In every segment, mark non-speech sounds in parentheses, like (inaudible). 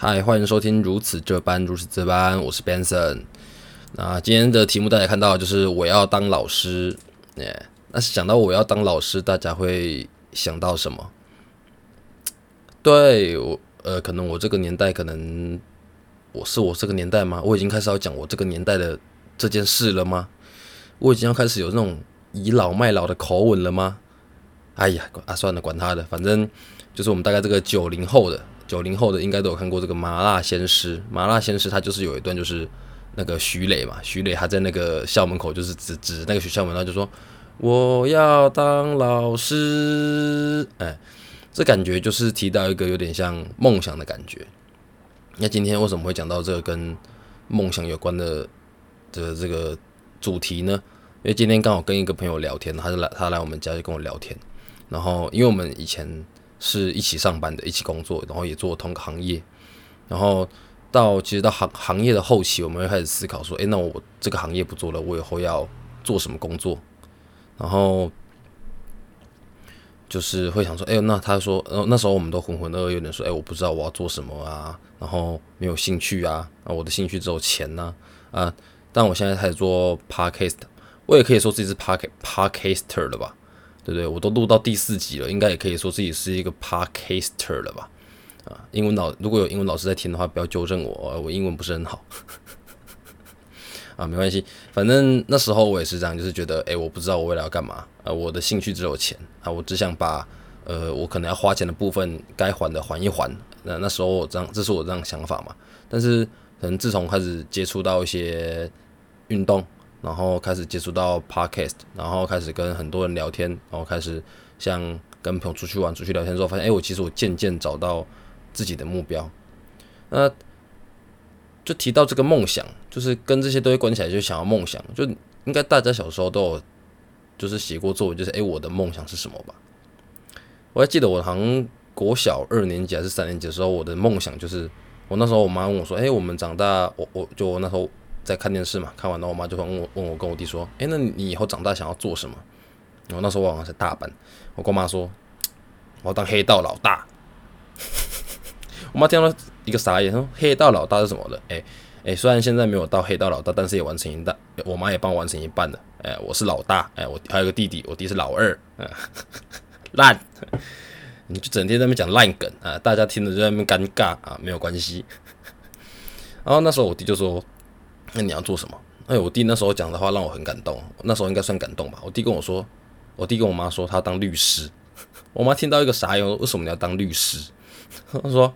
嗨，欢迎收听如此这般，如此这般，我是 Benson。那今天的题目大家看到就是我要当老师，耶。那想到我要当老师，大家会想到什么？对我，呃，可能我这个年代，可能我是我这个年代吗？我已经开始要讲我这个年代的这件事了吗？我已经要开始有那种倚老卖老的口吻了吗？哎呀，啊，算了，管他的，反正就是我们大概这个九零后的。九零后的应该都有看过这个《麻辣鲜师》，《麻辣鲜师》他就是有一段，就是那个徐磊嘛，徐磊他在那个校门口，就是指指那个学校门，他就说我要当老师。哎，这感觉就是提到一个有点像梦想的感觉。那今天为什么会讲到这个跟梦想有关的的这个主题呢？因为今天刚好跟一个朋友聊天，他就来他来我们家就跟我聊天，然后因为我们以前。是一起上班的，一起工作，然后也做同个行业，然后到其实到行行业的后期，我们会开始思考说，诶，那我这个行业不做了，我以后要做什么工作？然后就是会想说，哎，那他说，呃，那时候我们都浑浑噩噩，有点说，哎，我不知道我要做什么啊，然后没有兴趣啊，啊，我的兴趣只有钱呐，啊，但我现在开始做 podcast，我也可以说自己是 park podcaster 了吧。对不对？我都录到第四集了，应该也可以说自己是一个 podcaster 了吧？啊，英文老如果有英文老师在听的话，不要纠正我，我英文不是很好。(laughs) 啊，没关系，反正那时候我也是这样，就是觉得，哎，我不知道我未来要干嘛，啊，我的兴趣只有钱，啊，我只想把，呃，我可能要花钱的部分该还的还一还。那那时候我这样，这是我这样想法嘛。但是可能自从开始接触到一些运动。然后开始接触到 podcast，然后开始跟很多人聊天，然后开始像跟朋友出去玩、出去聊天之后，发现哎，我其实我渐渐找到自己的目标。那就提到这个梦想，就是跟这些东西关起来，就想要梦想。就应该大家小时候都有，就是写过作文，就是哎，我的梦想是什么吧？我还记得我好像国小二年级还是三年级的时候，我的梦想就是我那时候我妈问我说，哎，我们长大，我我就我那时候。在看电视嘛，看完了，我妈就会问我，问我跟我弟说：“哎，那你以后长大想要做什么？”然后那时候我好像才大班，我跟我妈说：“我要当黑道老大。(laughs) ”我妈听到一个傻眼，说：“黑道老大是什么的？”哎哎，虽然现在没有到黑道老大，但是也完成一半，我妈也帮我完成一半了。哎，我是老大，哎，我还有个弟弟，我弟是老二。嗯，(laughs) 烂，你就整天在那边讲烂梗啊，大家听着就在那边尴尬啊，没有关系。然后那时候我弟就说。那你要做什么？哎，我弟那时候讲的话让我很感动，那时候应该算感动吧。我弟跟我说，我弟跟我妈说他当律师，我妈听到一个傻眼，为什么你要当律师？(laughs) 他说，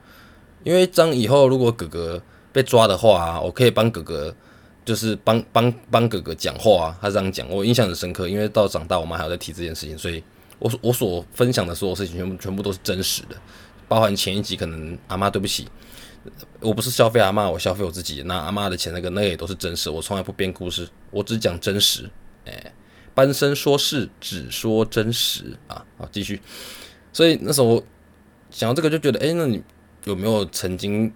因为当以后如果哥哥被抓的话，我可以帮哥哥，就是帮帮帮哥哥讲话啊。他这样讲，我印象很深刻，因为到长大我妈还要在提这件事情，所以我我所分享的所有事情全部全部都是真实的，包含前一集可能阿妈对不起。我不是消费阿妈，我消费我自己。拿阿妈的钱，那个那也都是真实。我从来不编故事，我只讲真实。哎，班生说事，只说真实啊。好，继续。所以那时候想到这个，就觉得，哎，那你有没有曾经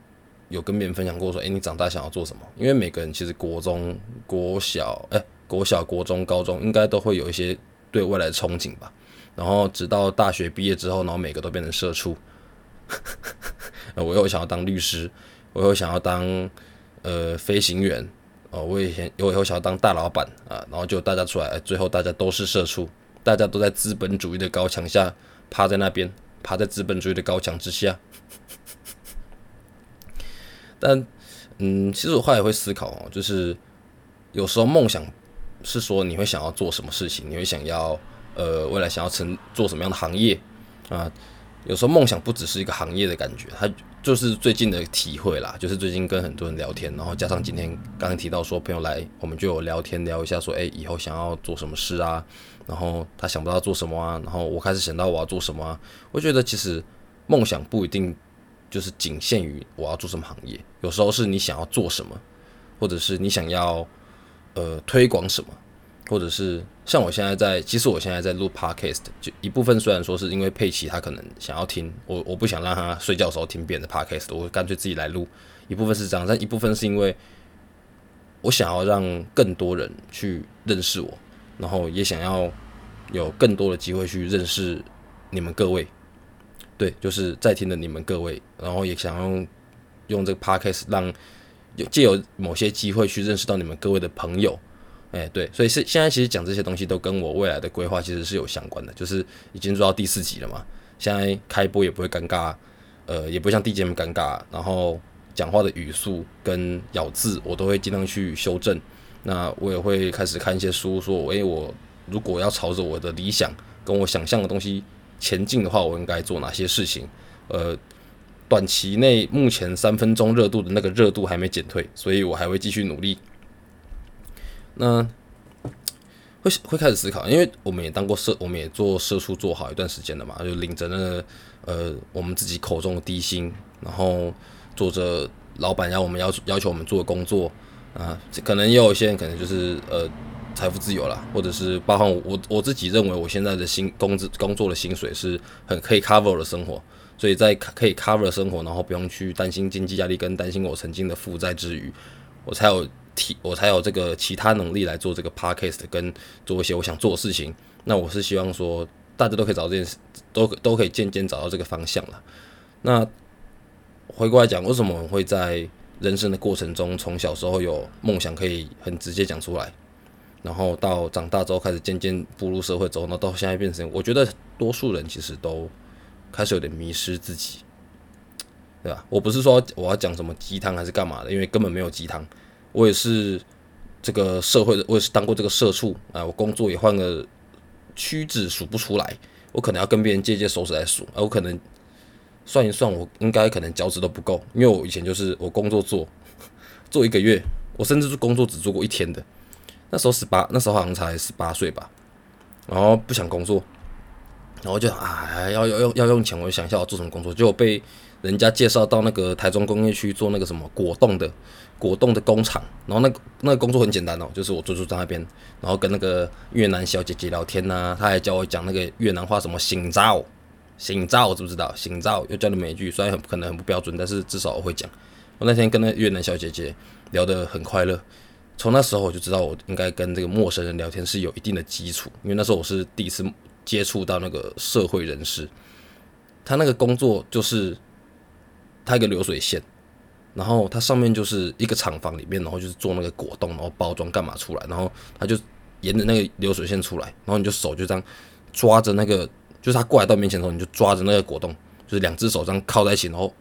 有跟别人分享过，说，哎，你长大想要做什么？因为每个人其实国中、国小，哎，国小、国中、高中，应该都会有一些对未来的憧憬吧。然后直到大学毕业之后，然后每个都变成社畜。我又想要当律师，我又想要当呃飞行员，哦，我以前我以后想要当大老板啊，然后就大家出来，最后大家都是社畜，大家都在资本主义的高墙下趴在那边，趴在资本主义的高墙之下。但嗯，其实我后来会思考哦，就是有时候梦想是说你会想要做什么事情，你会想要呃未来想要成做什么样的行业啊？有时候梦想不只是一个行业的感觉，它就是最近的体会啦。就是最近跟很多人聊天，然后加上今天刚刚提到说朋友来，我们就有聊天聊一下，说哎以后想要做什么事啊？然后他想不到做什么啊？然后我开始想到我要做什么啊？我觉得其实梦想不一定就是仅限于我要做什么行业，有时候是你想要做什么，或者是你想要呃推广什么。或者是像我现在在，其实我现在在录 podcast，就一部分虽然说是因为佩奇他可能想要听，我我不想让他睡觉的时候听别人的 podcast，我干脆自己来录。一部分是这样，但一部分是因为我想要让更多人去认识我，然后也想要有更多的机会去认识你们各位。对，就是在听的你们各位，然后也想用用这个 podcast 让有借有某些机会去认识到你们各位的朋友。哎，对，所以是现在其实讲这些东西都跟我未来的规划其实是有相关的，就是已经做到第四集了嘛，现在开播也不会尴尬，呃，也不像第一节目尴尬，然后讲话的语速跟咬字我都会尽量去修正。那我也会开始看一些书，说，诶，我如果要朝着我的理想跟我想象的东西前进的话，我应该做哪些事情？呃，短期内目前三分钟热度的那个热度还没减退，所以我还会继续努力。那会会开始思考，因为我们也当过社，我们也做社畜做好一段时间了嘛，就领着那个呃我们自己口中的低薪，然后做着老板要我们要要求我们做的工作。啊，可能也有一些人可能就是呃财富自由了，或者是包含我我自己认为我现在的薪工资工作的薪水是很可以 cover 的生活，所以在可以 cover 的生活，然后不用去担心经济压力跟担心我曾经的负债之余，我才有提我才有这个其他能力来做这个 podcast 跟做一些我想做的事情。那我是希望说大家都可以找到这件事，都都可以渐渐找到这个方向了。那回过来讲，为什么我会在？人生的过程中，从小时候有梦想可以很直接讲出来，然后到长大之后开始渐渐步入社会之后，那到现在变成，我觉得多数人其实都开始有点迷失自己，对吧？我不是说我要讲什么鸡汤还是干嘛的，因为根本没有鸡汤。我也是这个社会的，我也是当过这个社畜啊，我工作也换个屈指数不出来，我可能要跟别人借借手指来数，啊，我可能。算一算，我应该可能脚趾都不够，因为我以前就是我工作做做一个月，我甚至是工作只做过一天的。那时候十八，那时候好像才十八岁吧，然后不想工作，然后就啊要要要要用钱，我就想一下我做什么工作，结果被人家介绍到那个台中工业区做那个什么果冻的果冻的工厂，然后那那个工作很简单哦，就是我坐坐在那边，然后跟那个越南小姐姐聊天呐，她还教我讲那个越南话什么醒招。醒照知不知道？醒照又教你每一句，虽然很可能很不标准，但是至少我会讲。我那天跟那越南小姐姐聊得很快乐，从那时候我就知道我应该跟这个陌生人聊天是有一定的基础，因为那时候我是第一次接触到那个社会人士。他那个工作就是他一个流水线，然后它上面就是一个厂房里面，然后就是做那个果冻，然后包装干嘛出来，然后它就沿着那个流水线出来，然后你就手就这样抓着那个。就是他过来到面前的时候，你就抓着那个果冻，就是两只手这样靠在一起，然后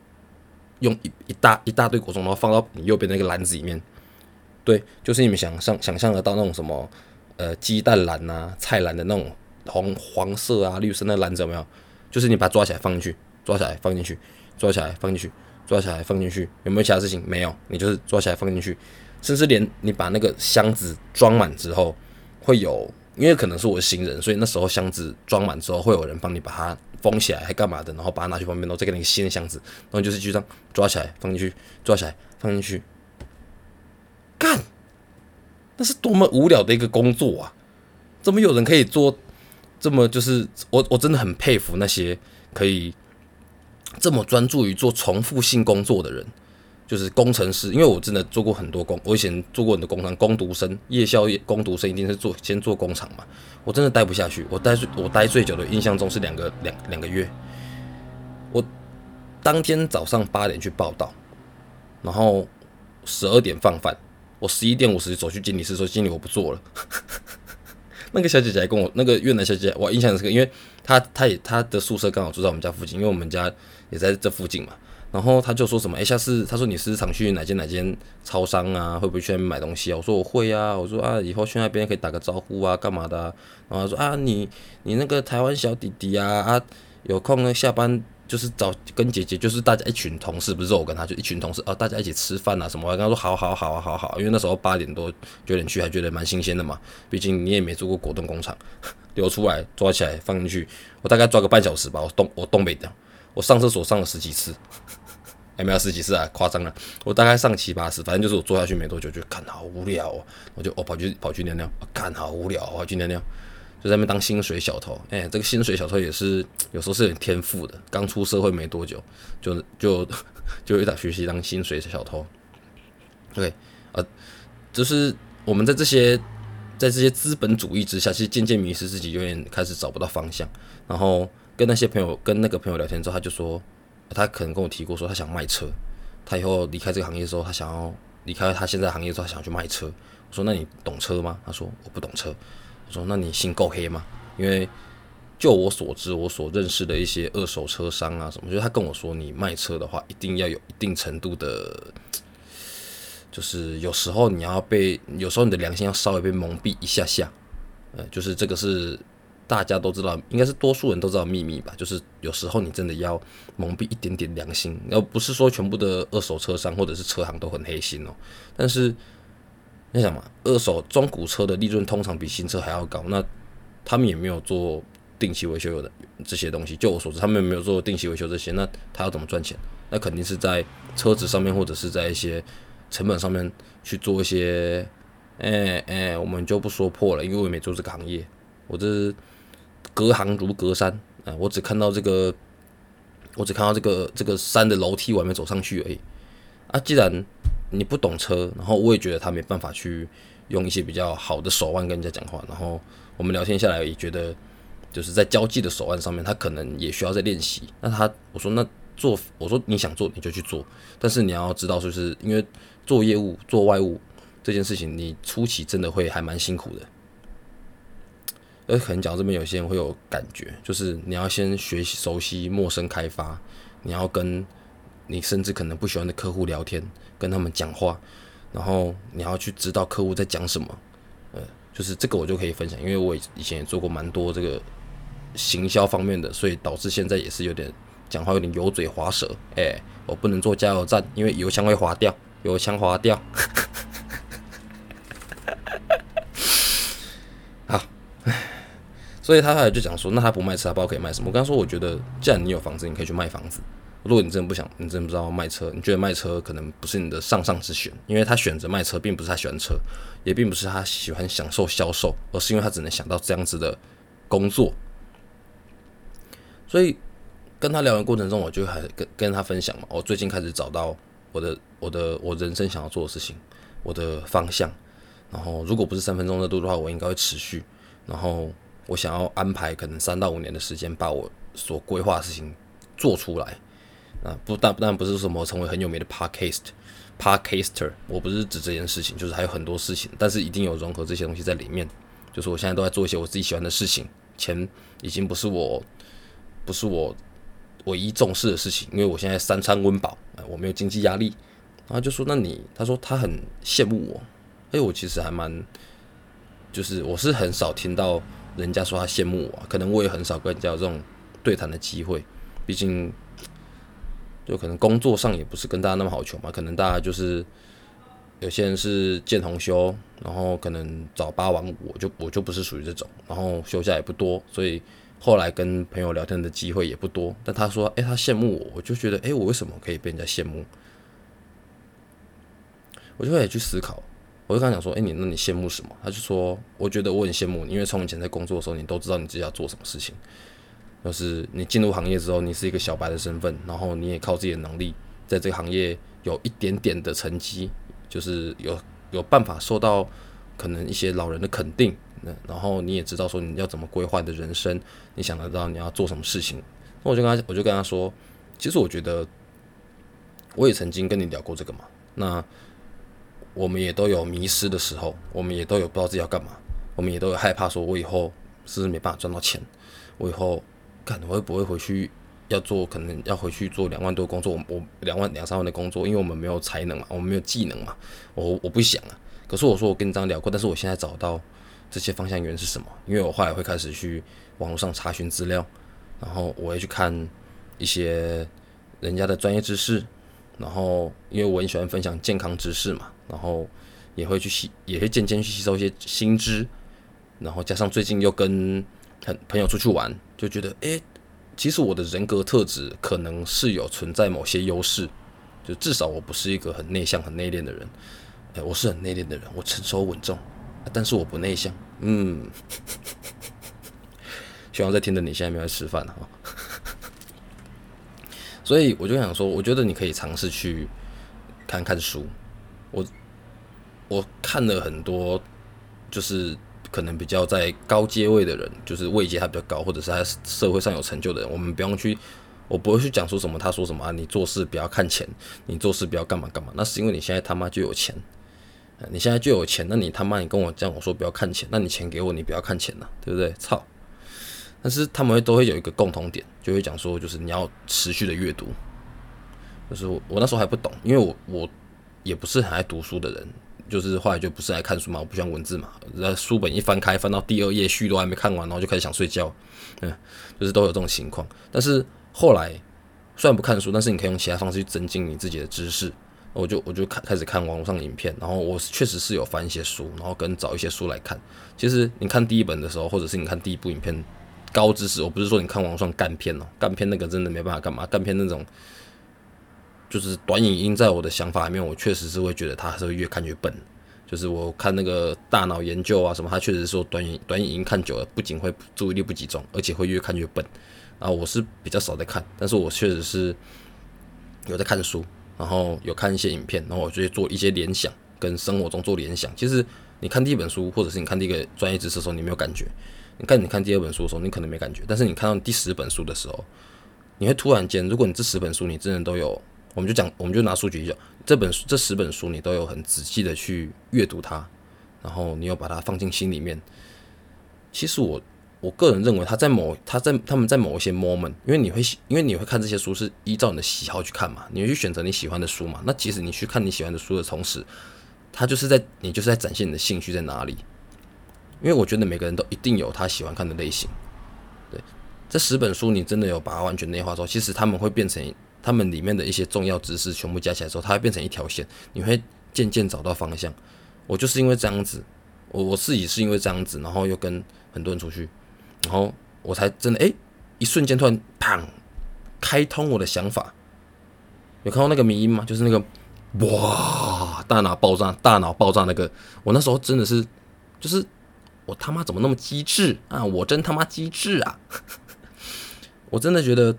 用一一大一大堆果冻，然后放到你右边那个篮子里面。对，就是你们想象想象得到那种什么呃鸡蛋篮呐、菜篮的那种红黄色啊、绿色那篮子有没有？就是你把它抓起来放进去，抓起来放进去，抓起来放进去，抓起来放进去，有没有其他事情？没有，你就是抓起来放进去，甚至连你把那个箱子装满之后，会有。因为可能是我的新人，所以那时候箱子装满之后，会有人帮你把它封起来，还干嘛的？然后把它拿去旁边，然后再给你个新的箱子，然后就是就这样抓起来放进去，抓起来放进去，干，那是多么无聊的一个工作啊！怎么有人可以做这么就是我我真的很佩服那些可以这么专注于做重复性工作的人。就是工程师，因为我真的做过很多工，我以前做过很多工厂，工读生、夜校工读生一定是做先做工厂嘛，我真的待不下去，我待最我待最久的印象中是两个两两个月，我当天早上八点去报道，然后十二点放饭，我十一点五十走去经理室说经理我不做了，(laughs) 那个小姐姐还跟我那个越南小姐姐，我印象很深，因为她她也她的宿舍刚好住在我们家附近，因为我们家也在这附近嘛。然后他就说什么，哎，下次他说你时常去哪间哪间超商啊，会不会去那边买东西啊？我说我会啊，我说啊，以后去那边可以打个招呼啊，干嘛的啊？然后他说啊，你你那个台湾小弟弟啊啊，有空呢下班就是找跟姐姐，就是大家一群同事，不是我跟他就一群同事啊，大家一起吃饭啊什么？我跟他说好好好啊好好，因为那时候八点多九点去还觉得蛮新鲜的嘛，毕竟你也没做过果冻工厂，(laughs) 流出来抓起来放进去，我大概抓个半小时吧，我东我东北的，我上厕所上了十几次。还没有十几次啊，夸张了。我大概上七八次，反正就是我坐下去没多久就看好无聊哦，我就我跑去跑去尿尿，看好无聊，我去尿尿，就在那边当薪水小偷。哎，这个薪水小偷也是有时候是有点天赋的，刚出社会没多久，就就 (laughs) 就有点学习当薪水小偷。对，呃，就是我们在这些在这些资本主义之下，其实渐渐迷失自己，有点开始找不到方向。然后跟那些朋友跟那个朋友聊天之后，他就说。他可能跟我提过说他想卖车，他以后离开这个行业的时候，他想要离开他现在行业之后，他想去卖车。我说那你懂车吗？他说我不懂车。我说那你心够黑吗？因为就我所知，我所认识的一些二手车商啊什么，就是他跟我说，你卖车的话，一定要有一定程度的，就是有时候你要被，有时候你的良心要稍微被蒙蔽一下下。呃，就是这个是大家都知道，应该是多数人都知道秘密吧。就是有时候你真的要蒙蔽一点点良心，要不是说全部的二手车商或者是车行都很黑心哦。但是你想嘛，二手中古车的利润通常比新车还要高，那他们也没有做定期维修有的这些东西。就我所知，他们也没有做定期维修这些，那他要怎么赚钱？那肯定是在车子上面或者是在一些成本上面去做一些。哎哎，我们就不说破了，因为我也没做这个行业，我这隔行如隔山啊，我只看到这个，我只看到这个这个山的楼梯，我还没走上去而已。啊，既然你不懂车，然后我也觉得他没办法去用一些比较好的手腕跟人家讲话，然后我们聊天下来也觉得，就是在交际的手腕上面，他可能也需要再练习。那他我说那做，我说你想做你就去做，但是你要知道，就是因为做业务做外务。这件事情你初期真的会还蛮辛苦的，呃可能讲这边有些人会有感觉，就是你要先学习熟悉陌生开发，你要跟你甚至可能不喜欢的客户聊天，跟他们讲话，然后你要去知道客户在讲什么，呃，就是这个我就可以分享，因为我以前也做过蛮多这个行销方面的，所以导致现在也是有点讲话有点油嘴滑舌，哎，我不能做加油站，因为油箱会滑掉，油箱滑掉。(laughs) 所以他后来就讲说，那他不卖车，他不知道可以卖什么。我跟他说，我觉得既然你有房子，你可以去卖房子。如果你真的不想，你真的不知道卖车，你觉得卖车可能不是你的上上之选，因为他选择卖车，并不是他喜欢车，也并不是他喜欢享受销售，而是因为他只能想到这样子的工作。所以跟他聊的过程中，我就还跟跟他分享嘛，我最近开始找到我的我的我人生想要做的事情，我的方向。然后如果不是三分钟热度的话，我应该会持续。然后。我想要安排可能三到五年的时间，把我所规划的事情做出来。啊，不但不但不是什么成为很有名的 podcast podcaster，我不是指这件事情，就是还有很多事情，但是一定有融合这些东西在里面。就是我现在都在做一些我自己喜欢的事情，钱已经不是我不是我唯一重视的事情，因为我现在三餐温饱，我没有经济压力。然后就说，那你他说他很羡慕我，哎，我其实还蛮，就是我是很少听到。人家说他羡慕我，可能我也很少跟人家有这种对谈的机会。毕竟，就可能工作上也不是跟大家那么好求嘛。可能大家就是有些人是见红休，然后可能早八晚五，我就我就不是属于这种。然后休假也不多，所以后来跟朋友聊天的机会也不多。但他说，诶，他羡慕我，我就觉得，诶，我为什么可以被人家羡慕？我就会去思考。我就跟他讲说，哎，你那你羡慕什么？他就说，我觉得我很羡慕你，因为从以前在工作的时候，你都知道你自己要做什么事情。就是你进入行业之后，你是一个小白的身份，然后你也靠自己的能力，在这个行业有一点点的成绩，就是有有办法受到可能一些老人的肯定。那然后你也知道说你要怎么规划的人生，你想得到你要做什么事情。那我就跟他，我就跟他说，其实我觉得我也曾经跟你聊过这个嘛。那我们也都有迷失的时候，我们也都有不知道自己要干嘛，我们也都有害怕，说我以后是不是没办法赚到钱？我以后看我会不会回去要做，可能要回去做两万多工作，我我两万两三万的工作，因为我们没有才能嘛，我们没有技能嘛，我我不想啊。可是我说我跟你这样聊过，但是我现在找到这些方向源是什么？因为我后来会开始去网络上查询资料，然后我会去看一些人家的专业知识，然后因为我很喜欢分享健康知识嘛。然后也会去吸，也会渐渐去吸收一些新知，然后加上最近又跟很朋友出去玩，就觉得诶，其实我的人格特质可能是有存在某些优势，就至少我不是一个很内向、很内敛的人，诶，我是很内敛的人，我成熟稳重，但是我不内向，嗯，(laughs) 希望在听的你现在没有在吃饭哈，所以我就想说，我觉得你可以尝试去看看书。我我看了很多，就是可能比较在高阶位的人，就是位阶还比较高，或者是他社会上有成就的人，我们不用去我不会去讲说什么，他说什么啊，你做事不要看钱，你做事不要干嘛干嘛，那是因为你现在他妈就有钱，你现在就有钱，那你他妈你跟我这样我说不要看钱，那你钱给我，你不要看钱呐，对不对？操！但是他们会都会有一个共同点，就会讲说，就是你要持续的阅读。就是我那时候还不懂，因为我我也不是很爱读书的人，就是后来就不是爱看书嘛，我不喜欢文字嘛，那书本一翻开翻到第二页序都还没看完，然后就开始想睡觉，嗯，就是都有这种情况。但是后来虽然不看书，但是你可以用其他方式去增进你自己的知识。我就我就开开始看网络上影片，然后我确实是有翻一些书，然后跟找一些书来看。其实你看第一本的时候，或者是你看第一部影片，高知识，我不是说你看网络上干片哦，干片那个真的没办法干嘛，干片那种。就是短影音，在我的想法里面，我确实是会觉得它是会越看越笨。就是我看那个大脑研究啊什么，它确实说短影短影音看久了，不仅会注意力不集中，而且会越看越笨。然后我是比较少在看，但是我确实是有在看书，然后有看一些影片，然后我就做一些联想，跟生活中做联想。其实你看第一本书，或者是你看第一个专业知识的时候，你没有感觉；你看你看第二本书的时候，你可能没感觉。但是你看到第十本书的时候，你会突然间，如果你这十本书你真的都有。我们就讲，我们就拿数据一讲，这本书这十本书你都有很仔细的去阅读它，然后你又把它放进心里面。其实我我个人认为，他在某他在他们在某一些 moment，因为你会因为你会看这些书是依照你的喜好去看嘛，你会去选择你喜欢的书嘛。那其实你去看你喜欢的书的同时，他就是在你就是在展现你的兴趣在哪里。因为我觉得每个人都一定有他喜欢看的类型。对，这十本书你真的有把它完全内化之后，其实他们会变成。他们里面的一些重要知识全部加起来之后，它会变成一条线，你会渐渐找到方向。我就是因为这样子，我我自己是因为这样子，然后又跟很多人出去，然后我才真的哎，一瞬间突然砰，开通我的想法。有看到那个迷音吗？就是那个哇，大脑爆炸，大脑爆炸那个。我那时候真的是，就是我他妈怎么那么机智啊？我真他妈机智啊！我真的觉得。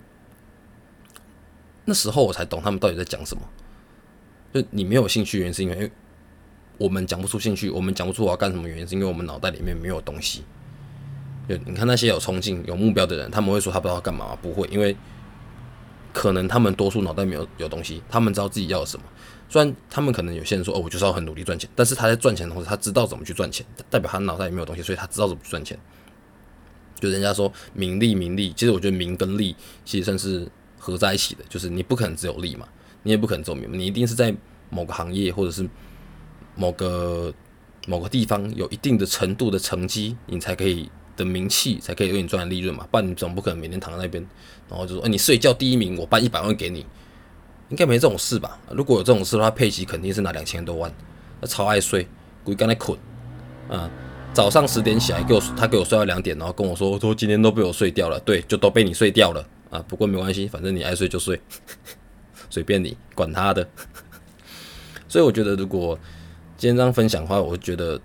那时候我才懂他们到底在讲什么。就你没有兴趣，原因是因为我们讲不出兴趣，我们讲不出我要干什么，原因是因为我们脑袋里面没有东西。就你看那些有冲劲、有目标的人，他们会说他不知道干嘛？不会，因为可能他们多数脑袋没有有东西，他们知道自己要什么。虽然他们可能有些人说哦，我就是要很努力赚钱，但是他在赚钱的同时，他知道怎么去赚钱，代表他脑袋里没有东西，所以他知道怎么去赚钱。就人家说名利，名利，其实我觉得名跟利其实算是。合在一起的，就是你不可能只有利嘛，你也不可能只有名，你一定是在某个行业或者是某个某个地方有一定的程度的成绩，你才可以的名气，才可以为你赚利润嘛。不然你总不可能每天躺在那边，然后就说，哎，你睡觉第一名，我颁一百万给你，应该没这种事吧？如果有这种事的话，佩奇肯定是拿两千多万，他超爱睡，鬼刚才困，啊，早上十点起来给我，他给我睡到两点，然后跟我说，说今天都被我睡掉了，对，就都被你睡掉了。啊，不过没关系，反正你爱睡就睡，(laughs) 随便你，管他的。(laughs) 所以我觉得，如果今天这样分享的话，我觉得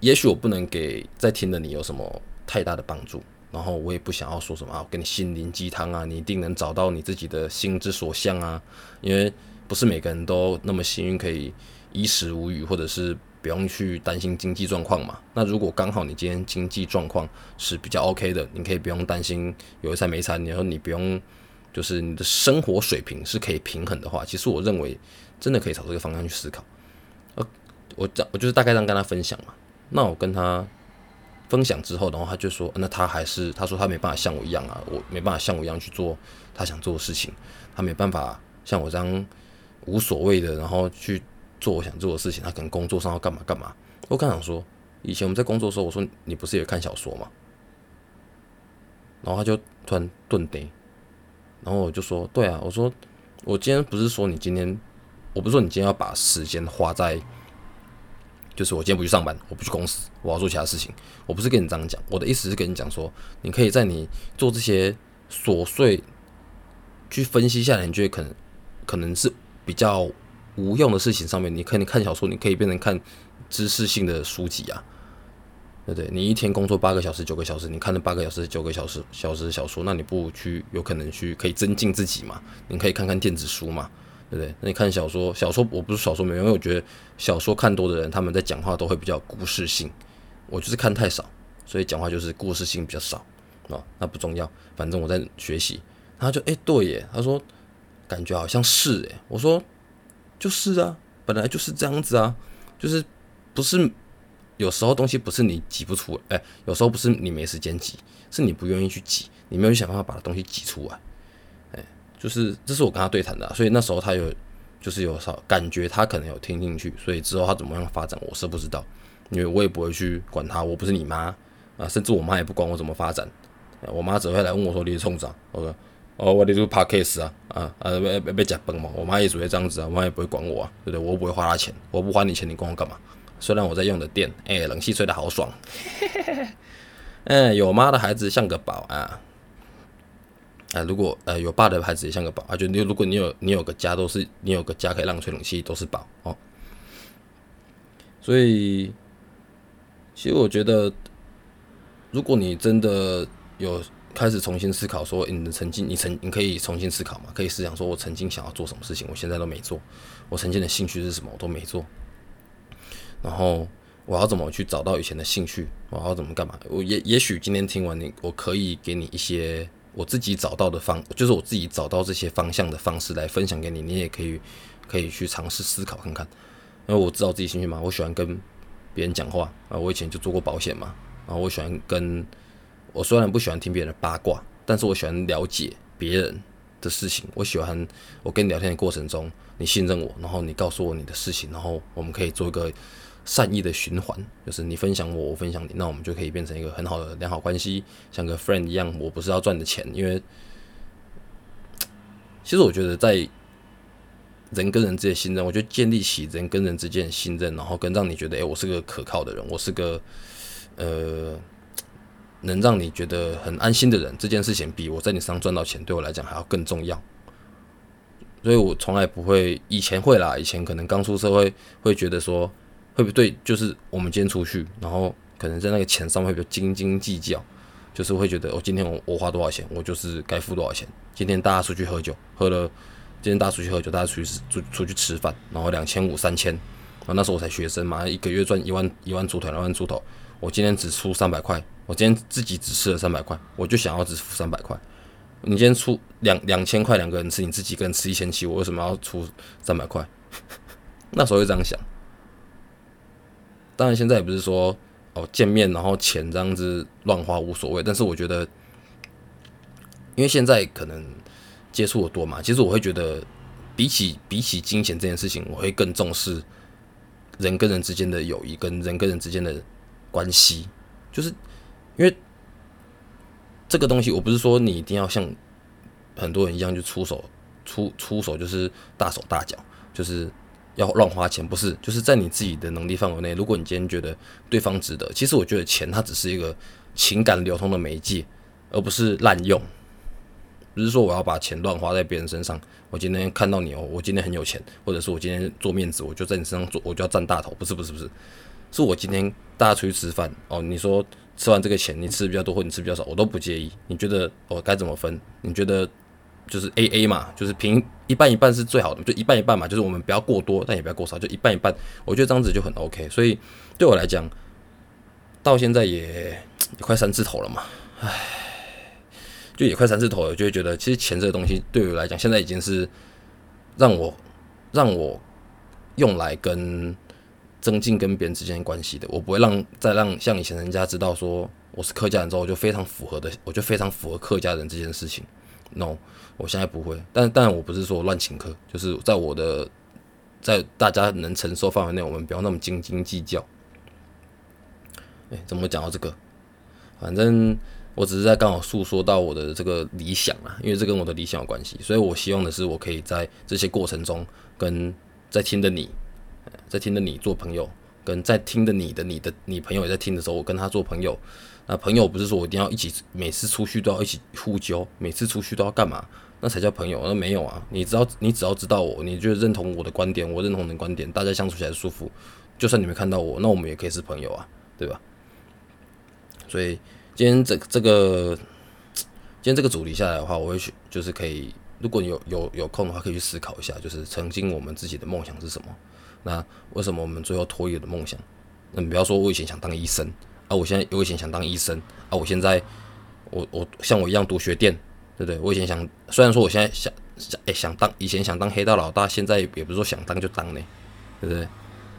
也许我不能给在听的你有什么太大的帮助，然后我也不想要说什么啊，给你心灵鸡汤啊，你一定能找到你自己的心之所向啊，因为不是每个人都那么幸运可以衣食无虞，或者是。不用去担心经济状况嘛？那如果刚好你今天经济状况是比较 OK 的，你可以不用担心有一餐没餐。你说你不用，就是你的生活水平是可以平衡的话，其实我认为真的可以朝这个方向去思考。呃，我讲我就是大概这样跟他分享嘛。那我跟他分享之后，然后他就说，那他还是他说他没办法像我一样啊，我没办法像我一样去做他想做的事情，他没办法像我这样无所谓的，然后去。做我想做的事情，他可能工作上要干嘛干嘛。我刚想说，以前我们在工作的时候，我说你不是也看小说吗？然后他就突然顿呆，然后我就说，对啊，我说我今天不是说你今天，我不是说你今天要把时间花在，就是我今天不去上班，我不去公司，我要做其他事情。我不是跟你这样讲，我的意思是跟你讲说，你可以在你做这些琐碎去分析下来，你觉得可能可能是比较。无用的事情上面，你可以看小说，你可以变成看知识性的书籍啊，对不对？你一天工作八个小时、九个小时，你看了八个小时、九个小时小时小说，那你不去有可能去可以增进自己嘛？你可以看看电子书嘛，对不对？那你看小说，小说我不是小说没用，因为我觉得小说看多的人，他们在讲话都会比较故事性，我就是看太少，所以讲话就是故事性比较少啊。那不重要，反正我在学习。他就哎、对耶，他说感觉好像是哎，我说就是啊，本来就是这样子啊，就是不是有时候东西不是你挤不出，哎、有时候不是你没时间挤，是你不愿意去挤，你没有想办法把东西挤出来，哎、就是这是我跟他对谈的、所以那时候他有就是有少感觉他可能有听进去，所以之后他怎么样发展我是不知道，因为我也不会去管他，我不是你妈啊，甚至我妈也不管我怎么发展，我妈只会来问我说你是冲啥，我说哦我得做 podcast 啊啊啊被被被夹崩嘛，我妈也只会这样子啊，我妈也不会管我啊，对不对？我又不会花她钱，我不花你钱，你管我干嘛？虽然我在用的电，哎、冷气吹的好爽，(laughs) 哎、有妈的孩子像个宝啊。啊，如果呃有爸的孩子也像个宝啊，就你如果你有你有个家，都是你有个家可以让你吹冷气，都是宝哦。所以，其实我觉得，如果你真的有开始重新思考，说你的曾经，你曾你可以重新思考嘛，可以思想说，我曾经想要做什么事情，我现在都没做，我曾经的兴趣是什么，我都没做，然后我要怎么去找到以前的兴趣，我要怎么干嘛？我也也许今天听完你，我可以给你一些我自己找到的方，就是我自己找到这些方向的方式来分享给你，你也可以可以去尝试思考看看。因为我知道自己兴趣嘛，我喜欢跟别人讲话啊，我以前就做过保险嘛，然后我喜欢跟，我虽然不喜欢听别人的八卦，但是我喜欢了解别人的事情。我喜欢我跟你聊天的过程中，你信任我，然后你告诉我你的事情，然后我们可以做一个善意的循环，就是你分享我，我分享你，那我们就可以变成一个很好的良好关系，像个 friend 一样。我不是要赚你的钱，因为其实我觉得在人跟人之间的信任，我觉得建立起人跟人之间的信任，然后跟让你觉得，诶，我是个可靠的人，我是个呃，能让你觉得很安心的人，这件事情比我在你身上赚到钱，对我来讲还要更重要。所以我从来不会，以前会啦，以前可能刚出社会会觉得说，会不对，就是我们今天出去，然后可能在那个钱上会比较斤斤计较，就是会觉得，哦，今天我我花多少钱，我就是该付多少钱。今天大家出去喝酒，喝了。今天大家出去喝酒，大家出去出出去吃饭，然后两千五、三千，然后那时候我才学生嘛，一个月赚一万一万出头、两万出头，我今天只出三百块，我今天自己只吃了三百块，我就想要只付三百块。你今天出两两千块，两个人吃，你自己一个人吃一千七，我为什么要出三百块？(laughs) 那时候会这样想。当然现在也不是说哦见面然后钱这样子乱花无所谓，但是我觉得，因为现在可能。接触的多嘛，其实我会觉得，比起比起金钱这件事情，我会更重视人跟人之间的友谊，跟人跟人之间的关系。就是因为这个东西，我不是说你一定要像很多人一样就出手出出手，就是大手大脚，就是要乱花钱，不是？就是在你自己的能力范围内，如果你今天觉得对方值得，其实我觉得钱它只是一个情感流通的媒介，而不是滥用。不是说我要把钱乱花在别人身上。我今天看到你哦，我今天很有钱，或者是我今天做面子，我就在你身上做，我就要占大头。不是不是不是，是我今天大家出去吃饭哦，你说吃完这个钱，你吃的比较多或你吃比较少，我都不介意。你觉得我该怎么分？你觉得就是 A A 嘛，就是平一半一半是最好的，就一半一半嘛，就是我们不要过多，但也不要过少，就一半一半。我觉得这样子就很 OK。所以对我来讲，到现在也也快三字头了嘛，唉。就也快三字头了，就会觉得其实钱这个东西对我来讲，现在已经是让我让我用来跟增进跟别人之间关系的。我不会让再让像以前人家知道说我是客家人之后，我就非常符合的，我就非常符合客家人这件事情。No，我现在不会。但当然我不是说乱请客，就是在我的在大家能承受范围内，我们不要那么斤斤计较。哎、怎么讲到这个？反正。我只是在刚好诉说到我的这个理想啊，因为这跟我的理想有关系，所以我希望的是，我可以在这些过程中，跟在听的你，在听的你做朋友，跟在听的你的你的你朋友也在听的时候，我跟他做朋友。那朋友不是说我一定要一起，每次出去都要一起互揪，每次出去都要干嘛？那才叫朋友。那没有啊，你只要你只要知道我，你就认同我的观点，我认同你的观点，大家相处起来舒服。就算你没看到我，那我们也可以是朋友啊，对吧？所以。今天这这个今天这个主题下来的话，我会去就是可以，如果你有有有空的话，可以去思考一下，就是曾经我们自己的梦想是什么？那为什么我们最后脱离了梦想？那你不要说我以前想当医生啊，我现在我以前想当医生啊，我现在我我像我一样读学电，对不对？我以前想，虽然说我现在想想哎想当以前想当黑道老大，现在也不是说想当就当呢，对不对？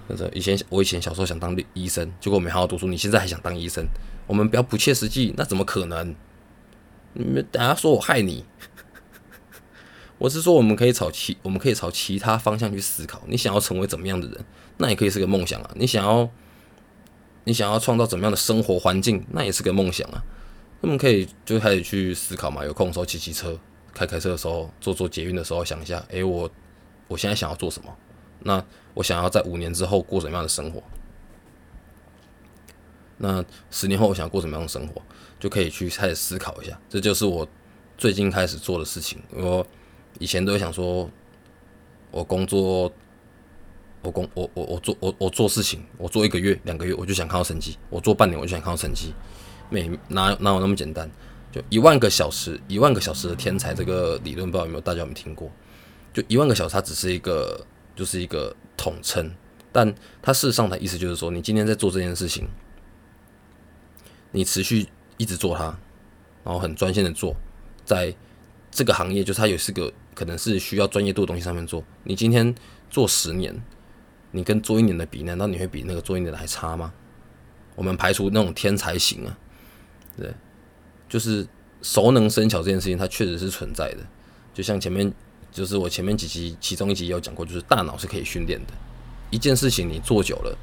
就是以前我以前小时候想当医生，结果我没好好读书，你现在还想当医生？我们不要不切实际，那怎么可能？你们等下说我害你？我是说，我们可以朝其我们可以朝其他方向去思考。你想要成为怎么样的人，那也可以是个梦想啊。你想要你想要创造怎么样的生活环境，那也是个梦想啊。我们可以就开始去思考嘛。有空的时候骑骑车，开开车的时候，坐坐捷运的时候，想一下，诶，我我现在想要做什么？那我想要在五年之后过什么样的生活？那十年后我想过什么样的生活？就可以去开始思考一下。这就是我最近开始做的事情。我。以前都会想说，我工作，我工我我我做我我做事情，我做一个月两个月我就想看到成绩，我做半年我就想看到成绩，没哪哪有那么简单？就一万个小时，一万个小时的天才这个理论，不知道有没有大家有没有听过？就一万个小时，它只是一个就是一个统称，但它事实上的意思就是说，你今天在做这件事情，你持续一直做它，然后很专心的做，在这个行业，就是它也是个。可能是需要专业度的东西上面做。你今天做十年，你跟做一年的比，难道你会比那个做一年的还差吗？我们排除那种天才型啊，对，就是熟能生巧这件事情，它确实是存在的。就像前面，就是我前面几集其中一集有讲过，就是大脑是可以训练的。一件事情你做久了，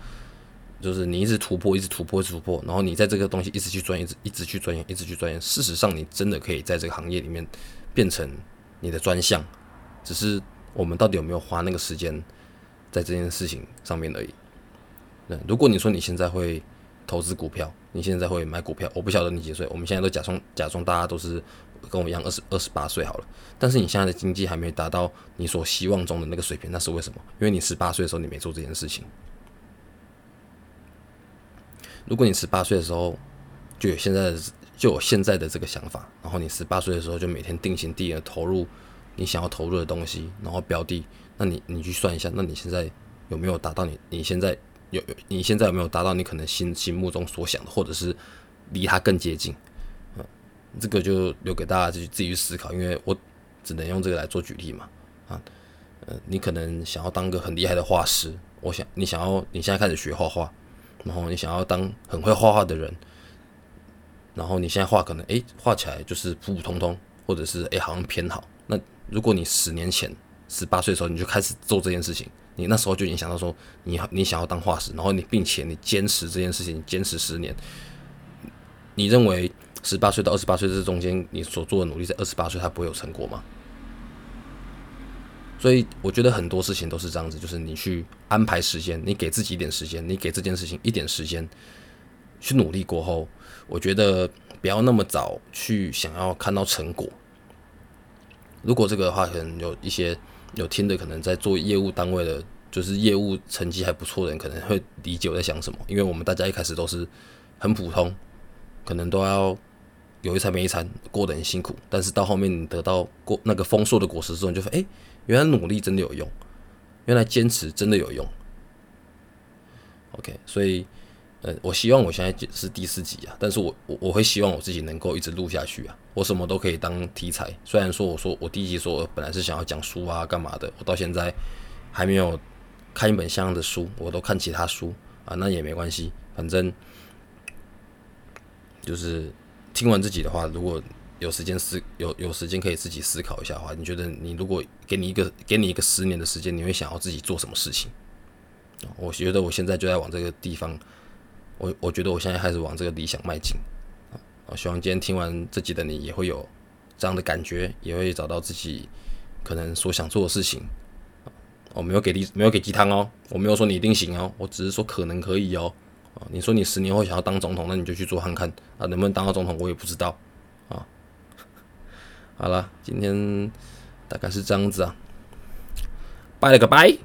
就是你一直突破，一直突破，一直突破，然后你在这个东西一直去钻研，一直一直去钻研，一直去钻研。事实上，你真的可以在这个行业里面变成。你的专项，只是我们到底有没有花那个时间在这件事情上面而已。那如果你说你现在会投资股票，你现在会买股票，我不晓得你几岁。我们现在都假装假装大家都是跟我一样二十二十八岁好了。但是你现在的经济还没达到你所希望中的那个水平，那是为什么？因为你十八岁的时候你没做这件事情。如果你十八岁的时候就有现在的。就我现在的这个想法，然后你十八岁的时候就每天定型定的投入你想要投入的东西，然后标的，那你你去算一下，那你现在有没有达到你你现在有你现在有没有达到你可能心心目中所想的，或者是离他更接近？嗯，这个就留给大家去自己去思考，因为我只能用这个来做举例嘛。啊，呃，你可能想要当个很厉害的画师，我想你想要你现在开始学画画，然后你想要当很会画画的人。然后你现在画可能诶画起来就是普普通通，或者是诶好像偏好。那如果你十年前十八岁的时候你就开始做这件事情，你那时候就已经想到说你你想要当画师，然后你并且你坚持这件事情坚持十年，你认为十八岁到二十八岁这中间你所做的努力在二十八岁它不会有成果吗？所以我觉得很多事情都是这样子，就是你去安排时间，你给自己一点时间，你给这件事情一点时间去努力过后。我觉得不要那么早去想要看到成果。如果这个的话，可能有一些有听的，可能在做业务单位的，就是业务成绩还不错的人，可能会理解我在想什么。因为我们大家一开始都是很普通，可能都要有一餐没一餐，过得很辛苦。但是到后面你得到过那个丰硕的果实之后，你就发现，哎，原来努力真的有用，原来坚持真的有用。OK，所以。呃，我希望我现在是第四集啊，但是我我我会希望我自己能够一直录下去啊，我什么都可以当题材。虽然说我说我第一集说我本来是想要讲书啊干嘛的，我到现在还没有看一本像样的书，我都看其他书啊，那也没关系，反正就是听完自己的话，如果有时间思有有时间可以自己思考一下的话，你觉得你如果给你一个给你一个十年的时间，你会想要自己做什么事情？我觉得我现在就在往这个地方。我我觉得我现在开始往这个理想迈进，啊，我希望今天听完这集的你也会有这样的感觉，也会找到自己可能所想做的事情。我没有给力，没有给鸡汤哦，我没有说你一定行哦，我只是说可能可以哦。啊，你说你十年后想要当总统，那你就去做看看啊，能不能当到总统我也不知道啊。好了，今天大概是这样子啊，拜了个拜。